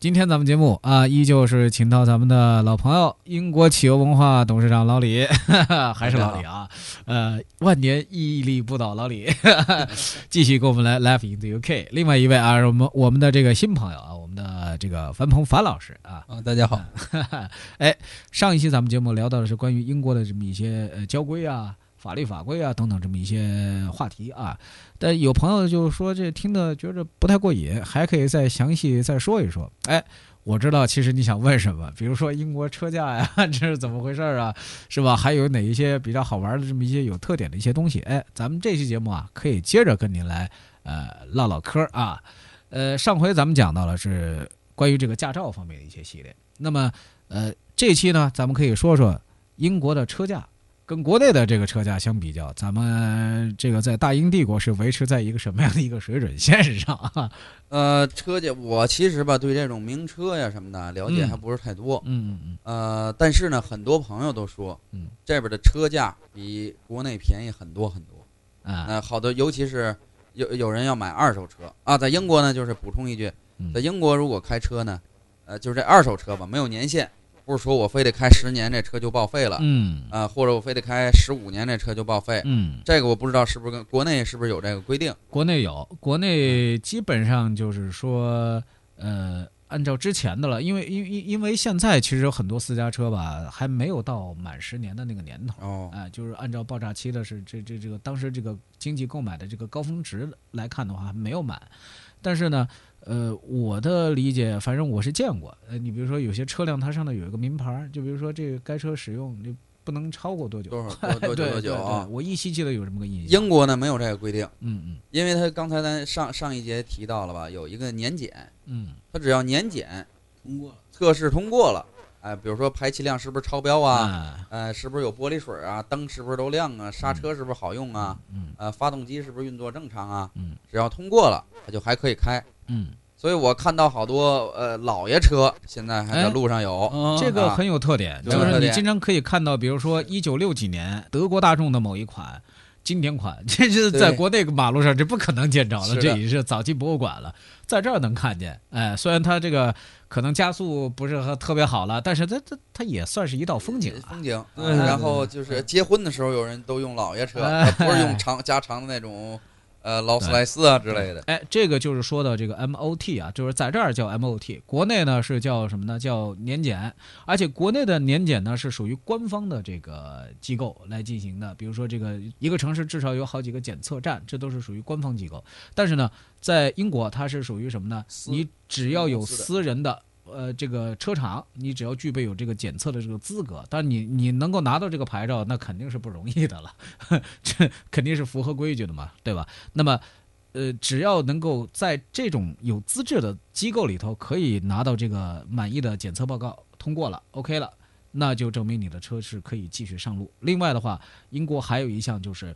今天咱们节目啊，依旧是请到咱们的老朋友，英国汽油文化董事长老李，还是老李啊，呃，万年屹立不倒老李，继续跟我们来 Live in the UK。另外一位啊，我们我们的这个新朋友啊，我们的这个樊鹏樊老师啊，啊，大家好。哎，上一期咱们节目聊到的是关于英国的这么一些呃交规啊。法律法规啊，等等这么一些话题啊，但有朋友就说这听的觉着不太过瘾，还可以再详细再说一说。哎，我知道，其实你想问什么，比如说英国车价呀，这是怎么回事啊，是吧？还有哪一些比较好玩的这么一些有特点的一些东西？哎，咱们这期节目啊，可以接着跟您来呃唠唠嗑啊。呃，上回咱们讲到了是关于这个驾照方面的一些系列，那么呃这期呢，咱们可以说说英国的车价。跟国内的这个车价相比较，咱们这个在大英帝国是维持在一个什么样的一个水准 线上啊？呃，车价我其实吧对这种名车呀什么的了解还不是太多，嗯嗯嗯。呃，但是呢，很多朋友都说，嗯，这边的车价比国内便宜很多很多啊。呃，好多，尤其是有有人要买二手车啊，在英国呢，就是补充一句，在英国如果开车呢，呃，就是这二手车吧，没有年限。不是说我非得开十年这车就报废了，嗯啊，或者我非得开十五年这车就报废，嗯，这个我不知道是不是跟国内是不是有这个规定？国内有，国内基本上就是说，呃，按照之前的了，因为因因因为现在其实有很多私家车吧，还没有到满十年的那个年头，哦，哎，就是按照爆炸期的是这这这个当时这个经济购买的这个高峰值来看的话，还没有满，但是呢。呃，我的理解，反正我是见过。呃，你比如说有些车辆，它上头有一个名牌，就比如说这个该车使用就不能超过多久，多少多久多久啊？我依稀记得有这么个印象。英国呢没有这个规定，嗯嗯，因为他刚才咱上上一节提到了吧，有一个年检，嗯，他只要年检通过测试通过了，哎，比如说排气量是不是超标啊？呃，是不是有玻璃水啊？灯是不是都亮啊？刹车是不是好用啊？嗯，呃，发动机是不是运作正常啊？嗯，只要通过了，它就还可以开。嗯。所以我看到好多呃老爷车现在还在路上有，这个很有特点，就是你经常可以看到，比如说一九六几年德国大众的某一款经典款，这是在国内马路上这不可能见着了，这已经是早期博物馆了，在这儿能看见。哎，虽然它这个可能加速不是特别好了，但是它它它也算是一道风景。风景。然后就是结婚的时候，有人都用老爷车，不是用长加长的那种。呃，劳斯莱斯啊之类的，哎，这个就是说的这个 MOT 啊，就是在这儿叫 MOT，国内呢是叫什么呢？叫年检，而且国内的年检呢是属于官方的这个机构来进行的，比如说这个一个城市至少有好几个检测站，这都是属于官方机构。但是呢，在英国它是属于什么呢？你只要有私人的。呃，这个车厂，你只要具备有这个检测的这个资格，但你你能够拿到这个牌照，那肯定是不容易的了，这肯定是符合规矩的嘛，对吧？那么，呃，只要能够在这种有资质的机构里头可以拿到这个满意的检测报告，通过了，OK 了，那就证明你的车是可以继续上路。另外的话，英国还有一项就是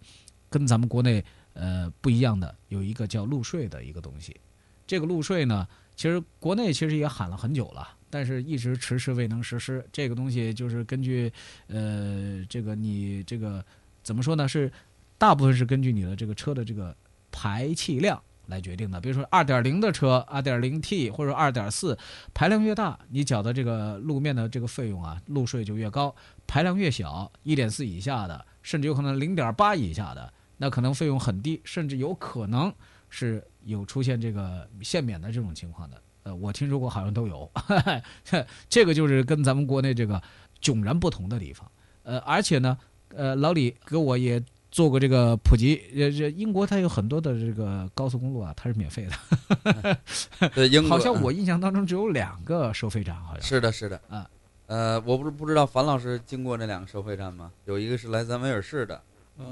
跟咱们国内呃不一样的，有一个叫路税的一个东西，这个路税呢。其实国内其实也喊了很久了，但是一直迟迟未能实施。这个东西就是根据，呃，这个你这个怎么说呢？是大部分是根据你的这个车的这个排气量来决定的。比如说二点零的车，二点零 T 或者二点四，排量越大，你缴的这个路面的这个费用啊，路税就越高；排量越小，一点四以下的，甚至有可能零点八以下的，那可能费用很低，甚至有可能是。有出现这个限免的这种情况的，呃，我听说过，好像都有。这个就是跟咱们国内这个迥然不同的地方。呃，而且呢，呃，老李给我也做过这个普及。呃，这英国它有很多的这个高速公路啊，它是免费的。对，英国好像我印象当中只有两个收费站，好像是的，是的啊。呃，我不是不知道樊老师经过那两个收费站吗？有一个是来咱威尔士的，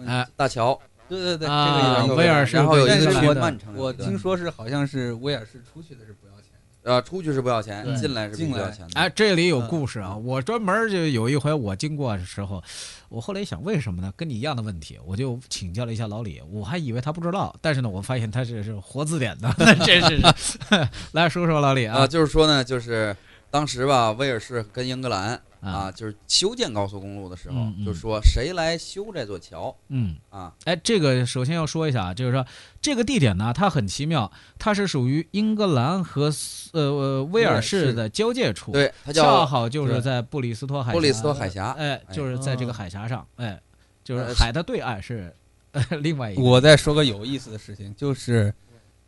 哎，大桥。对对对，啊这个有威尔士然后有一个对去曼城的，我听说是好像是威尔士出去的是不要钱的。呃，出去是不要钱，对进来是进来不要钱的。哎，这里有嗯故事啊！我专门就有一回我经过的时候，我后来一想，为什么呢？跟你一样的问题，我就请教了一下老李，我还以为他不知道，但是呢，我发现他这是活字典的，真是是。来说说老李啊，啊就是说呢，就是当时吧，威尔士跟英格兰啊，啊，就是修建高速公路的时候嗯，嗯就说谁来修这座桥嗯，啊？哎，这个首先要说一下啊，就是说这个地点呢，它很奇妙，它是属于英格兰和呃呃威尔士的交界处，，对，它恰好就是在布里斯托海峡，布里斯托海峡。哎，就是在这个哦海峡上，哎，就是呃海的对岸是呃 另外一个，我再说个有意思的事情，就是，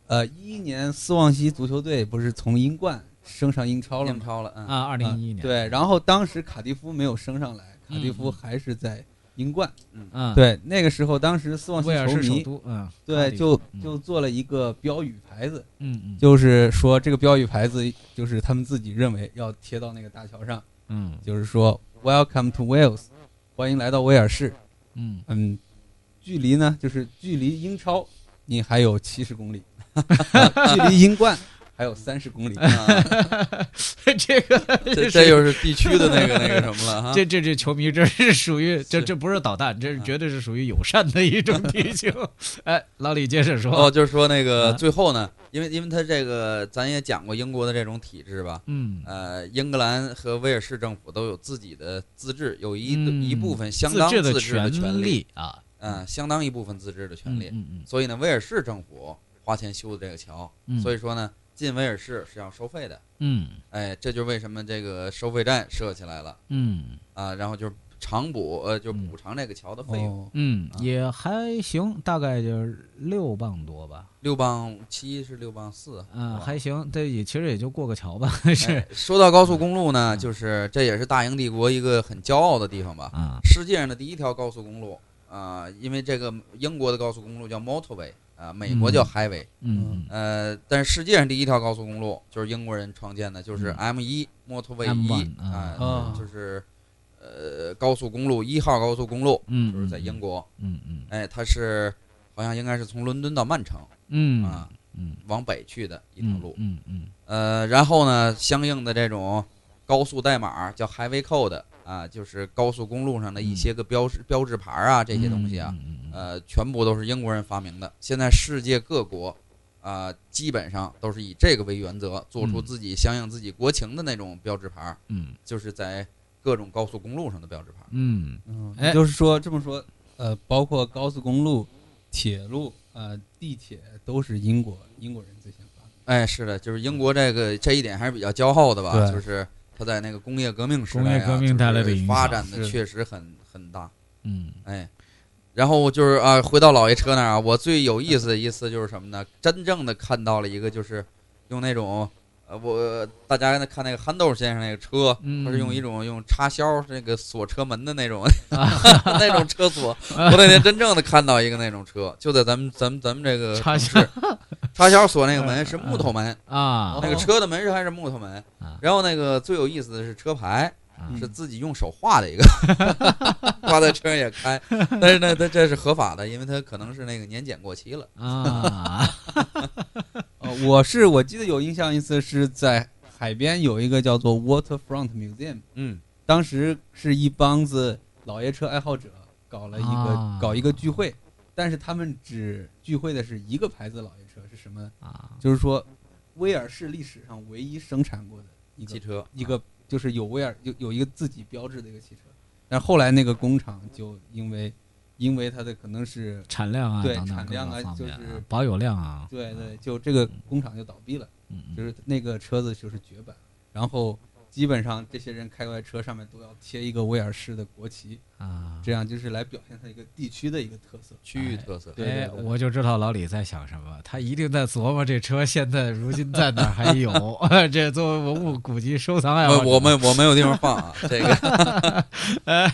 呃，一一年斯旺西足球队不是从英冠升上英超了？英超了，嗯，啊，二零一一年，对，然后当时卡迪夫没有升上来，卡迪嗯。夫还是在英冠。嗯，对，那个时候当时斯旺西球迷士首都，嗯，对就嗯。就做了一个标语牌子，嗯嗯。就是说这个标语牌子就是他们自己认为要贴到那个大桥上，嗯。就是说 Welcome to Wales，欢迎来到威尔士。嗯，嗯，距离呢就是距离英超你还有七十公里，啊 距离英冠还有三十公里。啊 这个这这又是地区的那个那个什么了哈。这这这球迷这是属于这这不是导弹，这是啊绝对是属于友善的一种提醒。哎，老李接着说，哦，就是说那个啊最后呢，因为因为他这个咱也讲过英国的这种体制吧，嗯，呃，英格兰和威尔士政府都有自己的自治，有一、嗯一部分相当自治的权利，啊，嗯、相当一部分自治的权利。嗯嗯所以呢，威尔士政府花钱修的这个桥，所以说呢，进威尔士是要收费的。嗯哎，这就是为什么这个收费站设起来了嗯啊，然后就是偿补，呃，就嗯补偿这个桥的费用，哦，嗯啊也还行，大概就是六磅多吧。六磅七是六磅四，嗯，哇还行，这也其实也就过个桥吧，是哎说到高速公路呢，嗯就是这也是大英帝国一个很骄傲的地方吧。啊，世界上的第一条高速公路啊、因为这个英国的高速公路叫 motorway 啊、美国叫 highway，、嗯。嗯。呃，但是世界上第一条高速公路就是英国人创建的，就是嗯。M 一 motorway 一啊、啊。就是呃高速公路一号高速公路，嗯，就是在英国，嗯嗯哎，它是好像应该是从伦敦到曼城嗯啊嗯往北去的一条路，嗯嗯。呃，然后呢，相应的这种高速代码叫 highway code 啊，就是高速公路上的一些个标志、标志牌啊，这些东西啊，，呃，全部都是英国人发明的。现在世界各国啊、基本上都是以这个为原则，做出嗯自己相应自己国情的那种标志牌，嗯就是在各种高速公路上的标志牌。嗯嗯，哎就是说这么说，呃，包括高速公路、铁路、呃地铁都是英国英国人最先发明。哎，是的，就是英国这个这一点还是比较骄傲的吧，对就是它在那个工业革命时代、啊，工业革命带来的影响就是发展的确实很很大。嗯哎，然后就是啊，回到老爷车那儿啊，我最有意思的一次就是什么呢？真正的看到了一个就是用那种呃，我大家看那个憨豆先生那个车，嗯他是用一种用插销那个锁车门的那种啊 那种车锁。我那天真正的看到一个那种车，就在咱们咱们咱们这个插城市，插销锁那个门是木头门，啊。那个车的门是还是木头门啊。然后那个最有意思的是车牌，啊。是自己用手画的一个，挂在车上也开，但是呢，它这是合法的，因为它可能是那个年检过期了。啊。呃，我是我记得有印象一次是在海边有一个叫做 Waterfront Museum，嗯。当时是一帮子老爷车爱好者搞了一个、啊。搞一个聚会，但是他们只聚会的是一个牌子老爷车，是什么？啊。就是说威尔士历史上唯一生产过的一个汽车一个就是有威尔有有一个自己标志的一个汽车，但后来那个工厂就因为因为它的可能是产量啊，对等等产量啊就是保有量啊，对对，就这个工厂就倒闭了，嗯。就是那个车子就是绝版，然后基本上这些人开过来车上面都要贴一个威尔士的国旗，啊，这样就是来表现它一个地区的一个特色。区域特色。哎，对对对。我就知道老李在想什么，他一定在琢磨这车现在如今在哪儿还有，这作为文物古籍收藏爱好我者，我们我没有地方放啊，这个。呃，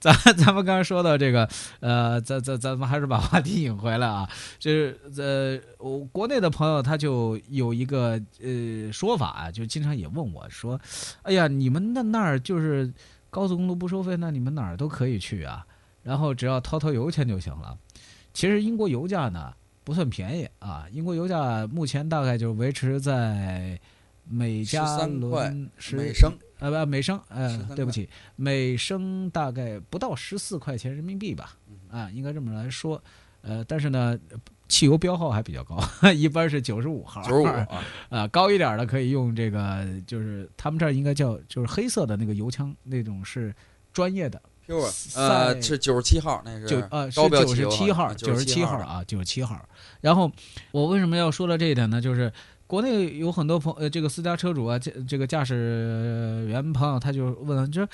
咱咱们刚才说到这个，呃，咱咱咱们还是把话题引回来啊，就是呃，我国内的朋友他就有一个呃说法啊，就经常也问我说，哎呀，你们那那儿就是高速公路不收费，那你们哪儿都可以去啊，然后只要掏掏油钱就行了。其实英国油价呢不算便宜啊，英国油价目前大概就维持在每加13块仑十美升呃不每升呃对不起，每升大概不到十四块钱人民币吧，嗯啊，应该这么来说，呃，但是呢，汽油标号还比较高，一般是九十五号，九十五啊，呃，高一点的可以用这个，就是他们这儿应该叫就是黑色的那个油枪，那种是专业的呃是九十七号，那是九呃是九十七号，九十七号号啊，九十七号。然后我为什么要说到这一点呢？就是国内有很多朋呃，这个私家车主啊，这这个驾驶员朋友他就问，就说呃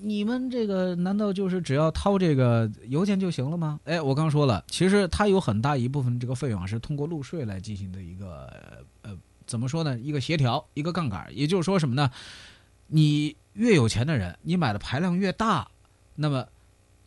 你们这个难道就是只要掏这个油钱就行了吗？哎，我刚说了，其实它有很大一部分这个费用啊是通过路税来进行的一个呃怎么说呢？一个协调，一个杠杆。也就是说什么呢？你越有钱的人，你买的排量越大，那么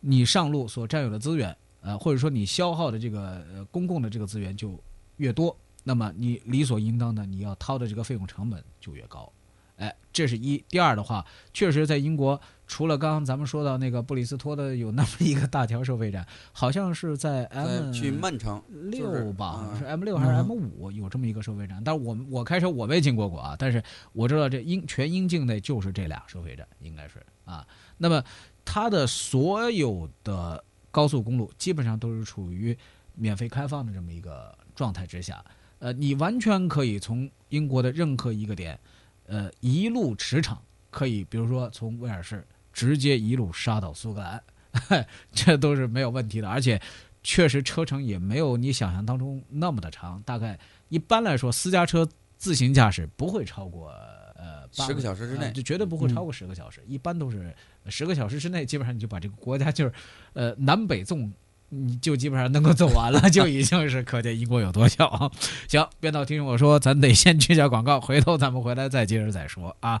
你上路所占有的资源，呃，或者说你消耗的这个公共的这个资源就越多，那么你理所应当的你要掏的这个费用成本就越高。哎，这是一。第二的话，确实在英国，除了刚刚咱们说到那个布里斯托的有那么一个大条收费站，好像是在 M 去曼城六吧，是 M 六还是嗯 M 五有这么一个收费站，但是我我开车我没经过过啊，但是我知道这英全英境内就是这俩收费站，应该是啊。那么它的所有的高速公路基本上都是处于免费开放的这么一个状态之下，呃，你完全可以从英国的任何一个点，呃，一路驰骋，可以比如说从威尔士直接一路杀到苏格兰，这都是没有问题的，而且确实车程也没有你想象当中那么的长，大概一般来说私家车自行驾驶不会超过呃八十个小时之内呃就绝对不会超过十个小时，一般都是十个小时之内，基本上你就把这个国家就是呃 南北纵。你就基本上能够走完了，就已经是可见英国有多小。行，编导提醒我说，咱得先去下广告，回头咱们回来再接着再说啊。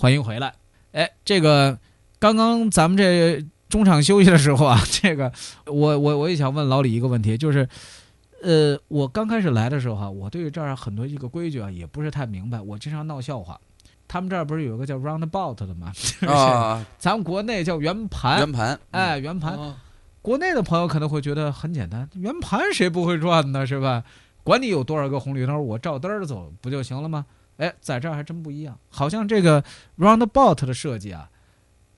欢迎回来。哎，这个刚刚咱们这中场休息的时候啊，这个我我我也想问老李一个问题，就是，呃，我刚开始来的时候啊，我对这儿很多这个规矩啊也不是太明白，我经常闹笑话。他们这儿不是有个叫 roundabout 的吗？就是啊，咱们国内叫圆盘，圆盘，哎，圆盘。哦国内的朋友可能会觉得很简单，圆盘谁不会转呢？是吧？管你有多少个红绿灯，我照灯儿走不就行了吗？哎，在这儿还真不一样，好像这个 roundabout 的设计啊，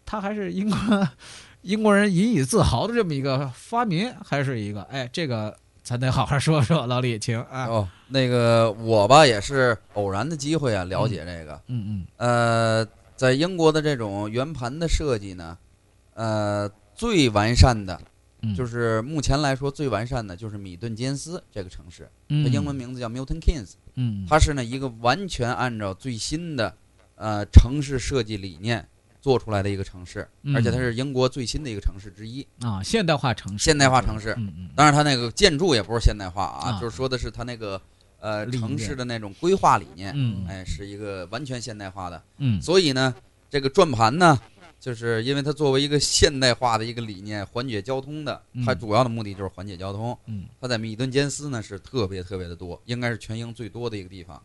它还是英国英国人引以自豪的这么一个发明，还是一个哎，这个咱得好好说说。老李，请啊，哦，那个我吧也是偶然的机会啊，了解这个。嗯嗯呃，在英国的这种圆盘的设计呢，呃，最完善的嗯，就是目前来说最完善的就是米顿金斯这个城市，它嗯，英文名字叫 Milton Keynes，嗯，它是呢一个完全按照最新的呃城市设计理念做出来的一个城市，嗯。而且它是英国最新的一个城市之一，啊，现代化城市，现代化城市。嗯嗯，当然，它那个建筑也不是现代化啊，啊。就是说的是它那个呃城市的那种规划理念，嗯。哎，是一个完全现代化的。嗯。所以呢，这个转盘呢，就是因为它作为一个现代化的一个理念，缓解交通的，它嗯主要的目的就是缓解交通。嗯它在米顿坚斯呢是特别特别的多，应该是全英最多的一个地方，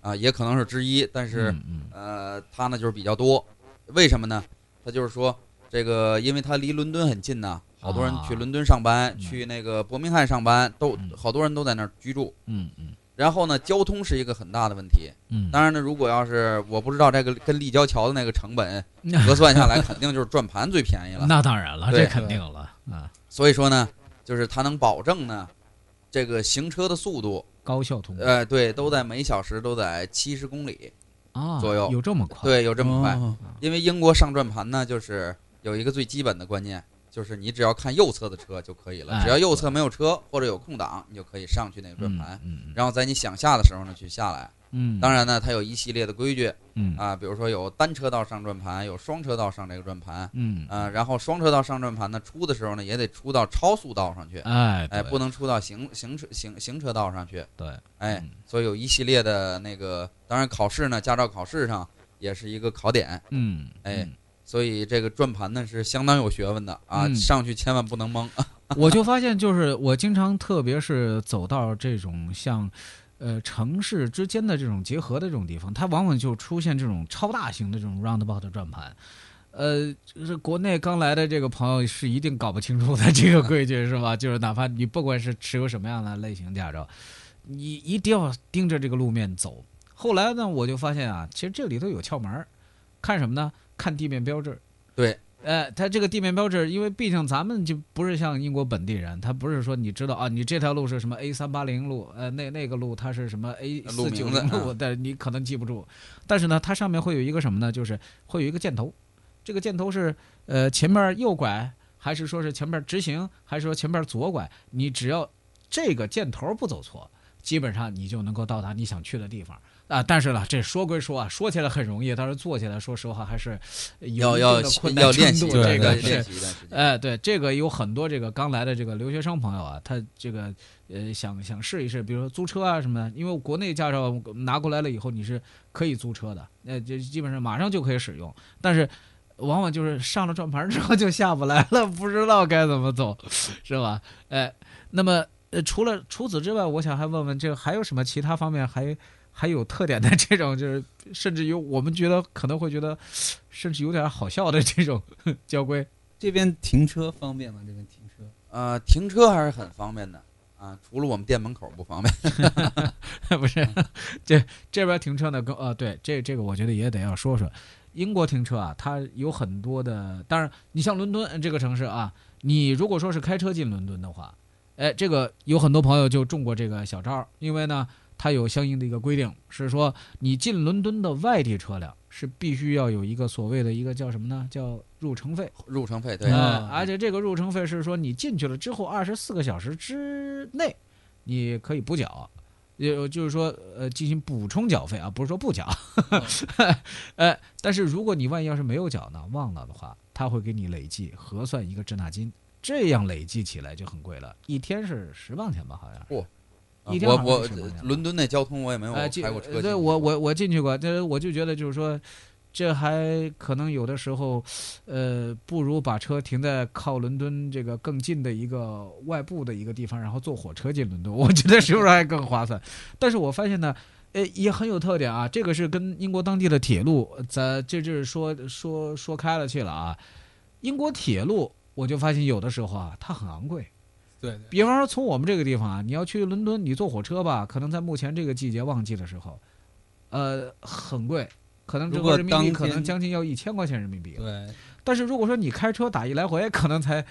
啊，也可能是之一，但是、嗯嗯呃，它呢就是比较多，为什么呢？它就是说这个，因为它离伦敦很近呐，好多人啊去伦敦上班，嗯去那个伯明翰上班，都嗯好多人都在那儿居住。嗯嗯然后呢，交通是一个很大的问题。嗯，当然呢，如果要是我不知道这个跟立交桥的那个成本 核算下来，肯定就是转盘最便宜了。那当然了，这肯定了啊，所以说呢，就是它能保证呢，这个行车的速度，高效通过呃，对，都在每小时都在七十公里，啊，左右有这么快？对，有这么快。哦因为英国上转盘呢，就是有一个最基本的观念，就是你只要看右侧的车就可以了，哎只要右侧没有车或者有空档，你就可以上去那个转嗯盘。然后在你想下的时候呢，去下来。嗯，当然呢，它有一系列的规矩嗯啊，比如说有单车道上转盘，有双车道上这个转盘，嗯啊，然后双车道上转盘呢，出的时候呢，也得出到超速道上去，哎哎，不能出到行行车行行车道上去，对，哎嗯，所以有一系列的那个，当然考试呢，驾照考试上也是一个考点，嗯哎嗯所以这个转盘呢是相当有学问的啊，嗯上去千万不能蒙。我就发现，就是我经常，特别是走到这种像，呃，城市之间的这种结合的这种地方，它往往就出现这种超大型的这种 roundabout 转盘。呃，就是国内刚来的这个朋友是一定搞不清楚的这个规矩，是吧？就是哪怕你不管是持有什么样的类型驾照，你一定要盯着这个路面走。后来呢，我就发现啊，其实这里头有窍门儿，看什么呢？看地面标志。对，呃，它这个地面标志，因为毕竟咱们就不是像英国本地人，他不是说你知道啊，你这条路是什么 A 三八零路，呃，那那个路它是什么 A 路四九零路，啊但你可能记不住。但是呢，它上面会有一个什么呢？就是会有一个箭头，这个箭头是呃前面右拐，还是说是前面直行，还是说前面左拐？你只要这个箭头不走错，基本上你就能够到达你想去的地方啊。但是呢，这说归说啊，说起来很容易，但是做起来，说实话还是有要要一定的困难要练度。这个是。哎，对，这个有很多这个刚来的这个留学生朋友啊，他这个呃想想试一试，比如说租车啊什么的，因为国内驾照拿过来了以后，你是可以租车的，那就基本上马上就可以使用，但是往往就是上了转盘之后就下不来了，不知道该怎么走，是吧？哎，那么呃，除了除此之外，我想还问问，这个还有什么其他方面还还有特点的这种，就是甚至于我们觉得可能会觉得，甚至有点好笑的这种交规。这边停车方便吗？这边停车呃，停车还是很方便的啊，除了我们店门口不方便。不是，这这边停车呢，跟呃，对，这这个我觉得也得要说说。英国停车啊，它有很多的，当然，你像伦敦这个城市啊，你如果说是开车进伦敦的话，哎，这个有很多朋友就中过这个小招儿，因为呢，它有相应的一个规定，是说你进伦敦的外地车辆是必须要有一个所谓的一个叫什么呢？叫入城费。入城费对，呃啊而且这个入城费是说你进去了之后二十四个小时之内，你可以补缴，也就是说呃进行补充缴费啊，不是说不缴。呃，但是如果你万一要是没有缴呢，忘了的话，他会给你累计核算一个滞纳金，这样累计起来就很贵了，一天是十磅钱吧，好像是。啊我我是10磅钱吧伦敦那交通我也没有开过车。对我我我进去过，这我就觉得就是说，这还可能有的时候，呃，不如把车停在靠伦敦这个更近的一个外部的一个地方，然后坐火车进伦敦，我觉得是不是还更划算？但是我发现呢。呃，也很有特点啊！这个是跟英国当地的铁路，咱这就是说说说开了去了啊。英国铁路，我就发现有的时候啊，它很昂贵。对比方说，从我们这个地方啊，你要去伦敦，你坐火车吧，可能在目前这个季节旺季的时候，呃，很贵，可能折合人民币可能将近要一千块钱人民币。对，但是如果说你开车打一来回，可能才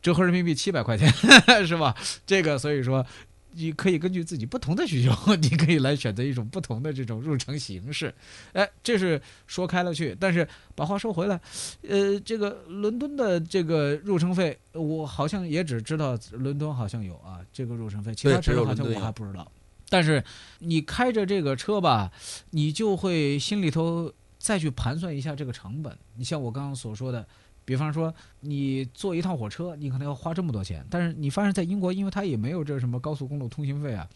折合人民币七百块钱，是吧？这个所以说。你可以根据自己不同的需求，你可以来选择一种不同的这种入城形式。哎，这是说开了去。但是把话说回来，呃，这个伦敦的这个入城费，我好像也只知道伦敦好像有啊，这个入城费，其他城市好像我还不知道。但是你开着这个车吧，你就会心里头再去盘算一下这个成本。你像我刚刚所说的，比方说你坐一趟火车，你可能要花这么多钱，但是你发现在英国，因为它也没有这什么高速公路通行费啊，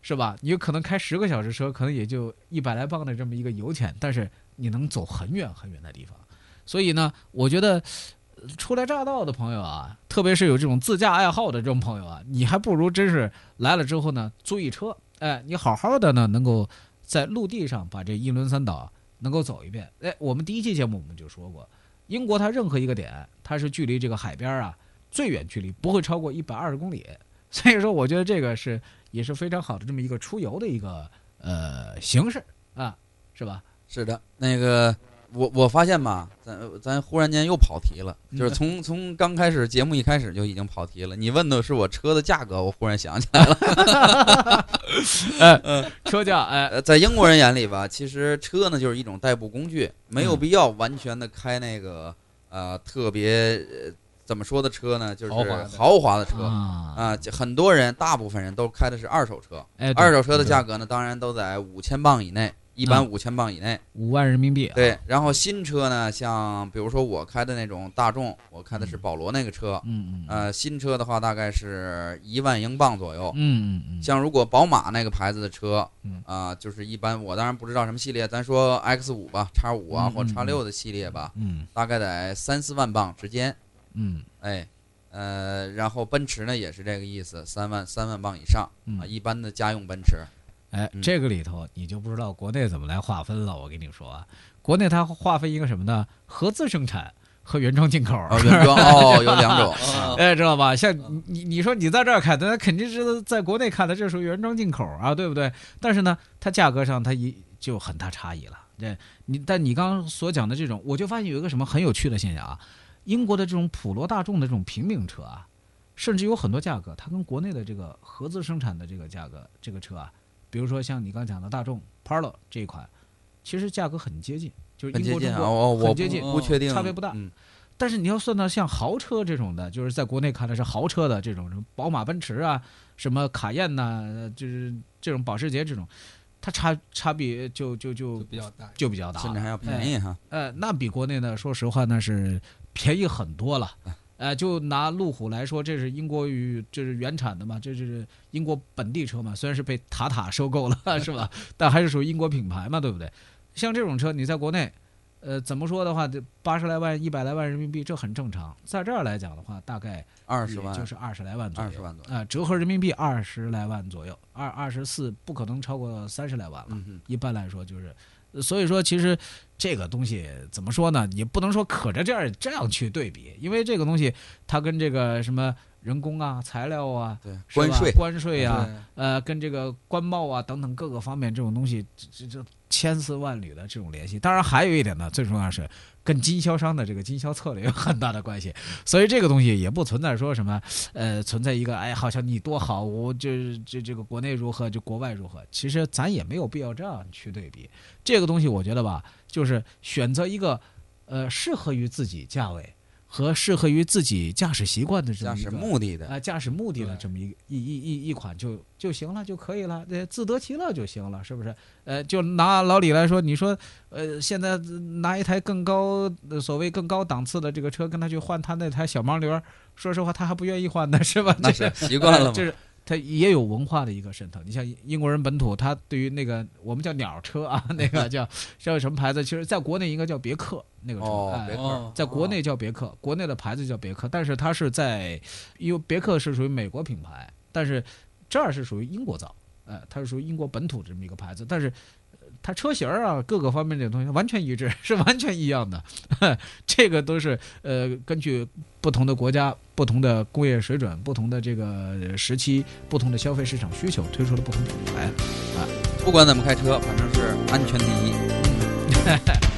是吧？你有可能开十个小时车，可能也就一百来磅的这么一个油钱，但是你能走很远很远的地方。所以呢，我觉得初来乍到的朋友啊，特别是有这种自驾爱好的这种朋友啊，你还不如真是来了之后呢，租一车，哎，你好好的呢，能够在陆地上把这英伦三岛能够走一遍。哎，我们第一期节目我们就说过，英国它任何一个点，它是距离这个海边啊最远距离不会超过一百二十公里，所以说我觉得这个是也是非常好的这么一个出游的一个呃形式啊，是吧？是的，那个我我发现吧，咱咱忽然间又跑题了，嗯就是从从刚开始节目一开始就已经跑题了。你问的是我车的价格，我忽然想起来了。车价哎，呃，在英国人眼里吧，其实车呢就是一种代步工具，没有必要完全的开那个呃特别呃怎么说的车呢，就是豪华的车啊，很多人，大部分人都开的是二手车，哎，二手车的价格呢，当然都在五千磅以内，一般五千磅以内。五万人民币啊，对，然后新车呢，像比如说我开的那种大众，我开的是保罗那个车，嗯嗯，呃，新车的话大概是一万英镑左右。嗯嗯嗯，像如果宝马那个牌子的车，嗯。啊、就是一般我当然不知道什么系列，咱说 X 五吧，叉五啊、或叉六的系列吧，嗯。大概在三四万磅之间。嗯。哎，呃，然后奔驰呢也是这个意思，三万三万磅以上嗯。啊，一般的家用奔驰。哎，嗯这个里头你就不知道国内怎么来划分了。我跟你说啊，国内它划分一个什么呢？合资生产和原装进口。哦，原装哦，有两种。哦 哎，知道吧？像你你你说你在这儿看的，那肯定是在国内看的，这属于原装进口啊，对不对？但是呢，它价格上它一就很大差异了。这你但你刚刚所讲的这种，我就发现有一个什么很有趣的现象啊，英国的这种普罗大众的这种平民车啊，甚至有很多价格，它跟国内的这个合资生产的这个价格这个车啊，比如说像你刚讲的大众 Polo 这一款，其实价格很接近，就是很接近啊，英国中国很接近不不确定，差别不大嗯，但是你要算到像豪车这种的，就是在国内看来是豪车的这种，什么宝马、奔驰啊，什么卡宴呐、呃就是这种保时捷这种，它差差别就就就就比较大。就比较大，甚至还要便宜哈。呃，那比国内呢，说实话那是便宜很多了。呃，就拿路虎来说，这是英国与这是原产的嘛，这是英国本地车嘛，虽然是被塔塔收购了，是吧？但还是属于英国品牌嘛，对不对？像这种车，你在国内，呃，怎么说的话，这八十来万、一百来万人民币，这很正常。在这儿来讲的话，大概二十万，就是二十来万左右，二十万左右啊、折合人民币二十来万左右，二二十四不可能超过三十来万了。嗯，一般来说就是，呃所以说其实这个东西怎么说呢？也不能说可着这样这样去对比，因为这个东西它跟这个什么人工啊、材料啊、对，关税，关税啊，呃，跟这个官贸啊等等各个方面这种东西，这这这千丝万缕的这种联系。当然还有一点呢，最重要是跟经销商的这个经销策略有很大的关系。所以这个东西也不存在说什么，呃，存在一个哎，好像你多好，我这这这个国内如何，就国外如何。其实咱也没有必要这样去对比。这个东西我觉得吧，就是选择一个呃适合于自己价位和适合于自己驾驶习惯的这么一个目的的，啊，驾驶目的的这么一个一一一一款就就行了，就可以了，呃，自得其乐就行了，是不是？呃，就拿老李来说，你说，呃，现在拿一台更高呃所谓更高档次的这个车跟他去换他那台小毛驴儿，说实话他还不愿意换呢，是吧？那这是习惯了就。是它也有文化的一个渗透。你像英国人本土，他对于那个我们叫鸟车啊，那个 叫叫什么牌子？其实在国内应该叫别克那个车，哦哎别克哦在国内叫别克，国内的牌子叫别克，但是它是在，因为别克是属于美国品牌，但是这儿是属于英国造，呃，它是属于英国本土这么一个牌子，但是呃它车型儿啊各个方面这东西完全一致，是完全一样的，这个都是呃根据不同的国家、不同的工业水准、不同的这个时期、不同的消费市场需求推出了不同品牌啊。不管怎么开车，反正是安全第一。